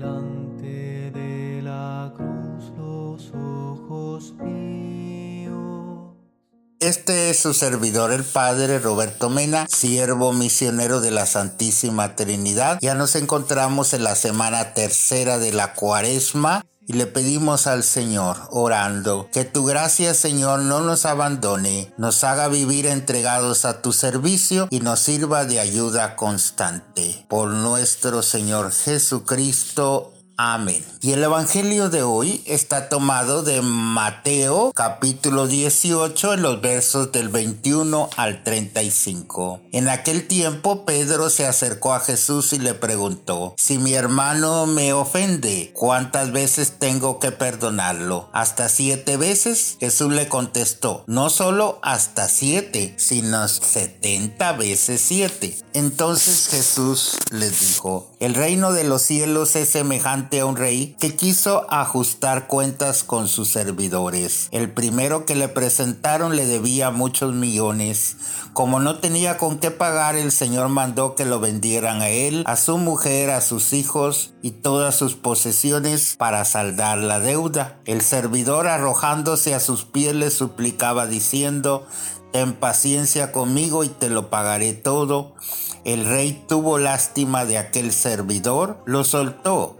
delante de la cruz los ojos míos. Este es su servidor, el Padre Roberto Mena, siervo misionero de la Santísima Trinidad. Ya nos encontramos en la semana tercera de la cuaresma y le pedimos al Señor, orando, que tu gracia, Señor, no nos abandone, nos haga vivir entregados a tu servicio y nos sirva de ayuda constante. Por nuestro Señor Jesucristo. Amén. Y el Evangelio de hoy está tomado de Mateo capítulo 18 en los versos del 21 al 35. En aquel tiempo Pedro se acercó a Jesús y le preguntó, si mi hermano me ofende, ¿cuántas veces tengo que perdonarlo? ¿Hasta siete veces? Jesús le contestó, no solo hasta siete, sino setenta veces siete. Entonces Jesús les dijo, el reino de los cielos es semejante a un rey que quiso ajustar cuentas con sus servidores. El primero que le presentaron le debía muchos millones. Como no tenía con qué pagar, el Señor mandó que lo vendieran a él, a su mujer, a sus hijos y todas sus posesiones para saldar la deuda. El servidor arrojándose a sus pies le suplicaba diciendo, Ten paciencia conmigo y te lo pagaré todo. El rey tuvo lástima de aquel servidor, lo soltó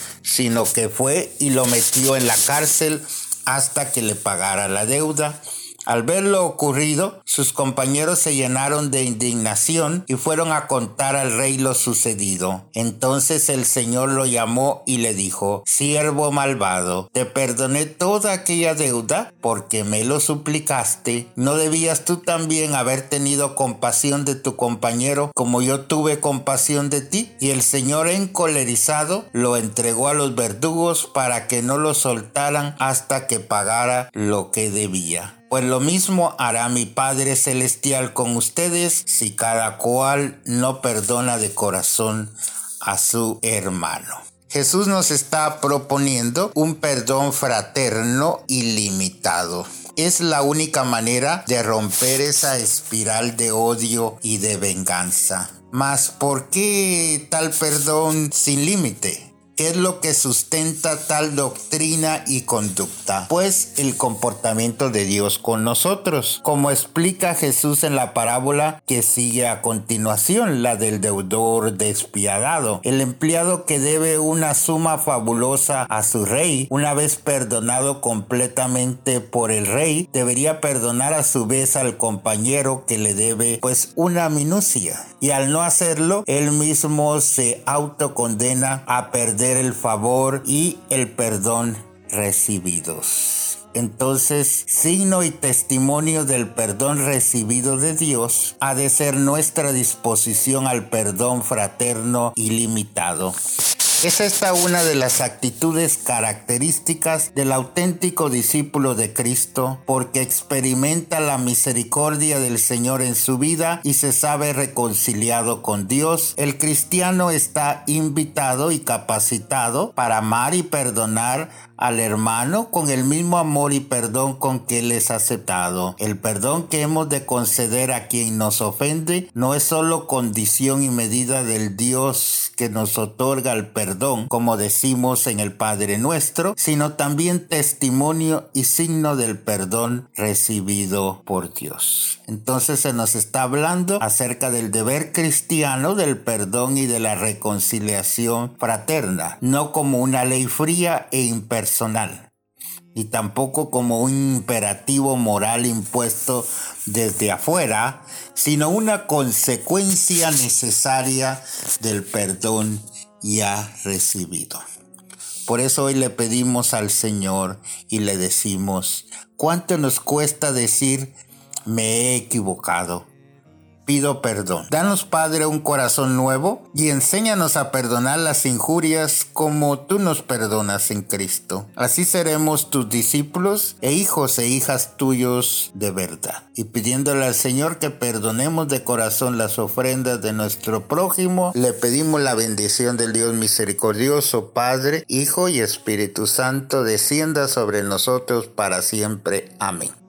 sino que fue y lo metió en la cárcel hasta que le pagara la deuda. Al ver lo ocurrido, sus compañeros se llenaron de indignación y fueron a contar al rey lo sucedido. Entonces el Señor lo llamó y le dijo, Siervo malvado, te perdoné toda aquella deuda porque me lo suplicaste. ¿No debías tú también haber tenido compasión de tu compañero como yo tuve compasión de ti? Y el Señor encolerizado lo entregó a los verdugos para que no lo soltaran hasta que pagara lo que debía. Pues lo mismo hará mi Padre Celestial con ustedes si cada cual no perdona de corazón a su hermano. Jesús nos está proponiendo un perdón fraterno ilimitado. Es la única manera de romper esa espiral de odio y de venganza. Mas, ¿por qué tal perdón sin límite? ¿Qué es lo que sustenta tal doctrina y conducta? Pues el comportamiento de Dios con nosotros, como explica Jesús en la parábola que sigue a continuación, la del deudor despiadado, el empleado que debe una suma fabulosa a su rey, una vez perdonado completamente por el rey, debería perdonar a su vez al compañero que le debe pues una minucia. Y al no hacerlo, él mismo se autocondena a perder el favor y el perdón recibidos. Entonces, signo y testimonio del perdón recibido de Dios ha de ser nuestra disposición al perdón fraterno ilimitado. Es esta una de las actitudes características del auténtico discípulo de Cristo, porque experimenta la misericordia del Señor en su vida y se sabe reconciliado con Dios. El cristiano está invitado y capacitado para amar y perdonar al hermano con el mismo amor y perdón con que él es aceptado. El perdón que hemos de conceder a quien nos ofende no es solo condición y medida del Dios que nos otorga el perdón, como decimos en el Padre nuestro, sino también testimonio y signo del perdón recibido por Dios. Entonces se nos está hablando acerca del deber cristiano del perdón y de la reconciliación fraterna, no como una ley fría e impersonal y tampoco como un imperativo moral impuesto desde afuera, sino una consecuencia necesaria del perdón ya recibido. Por eso hoy le pedimos al Señor y le decimos, ¿cuánto nos cuesta decir me he equivocado? Pido perdón. Danos, Padre, un corazón nuevo y enséñanos a perdonar las injurias como tú nos perdonas en Cristo. Así seremos tus discípulos e hijos e hijas tuyos de verdad. Y pidiéndole al Señor que perdonemos de corazón las ofrendas de nuestro prójimo, le pedimos la bendición del Dios misericordioso, Padre, Hijo y Espíritu Santo, descienda sobre nosotros para siempre. Amén.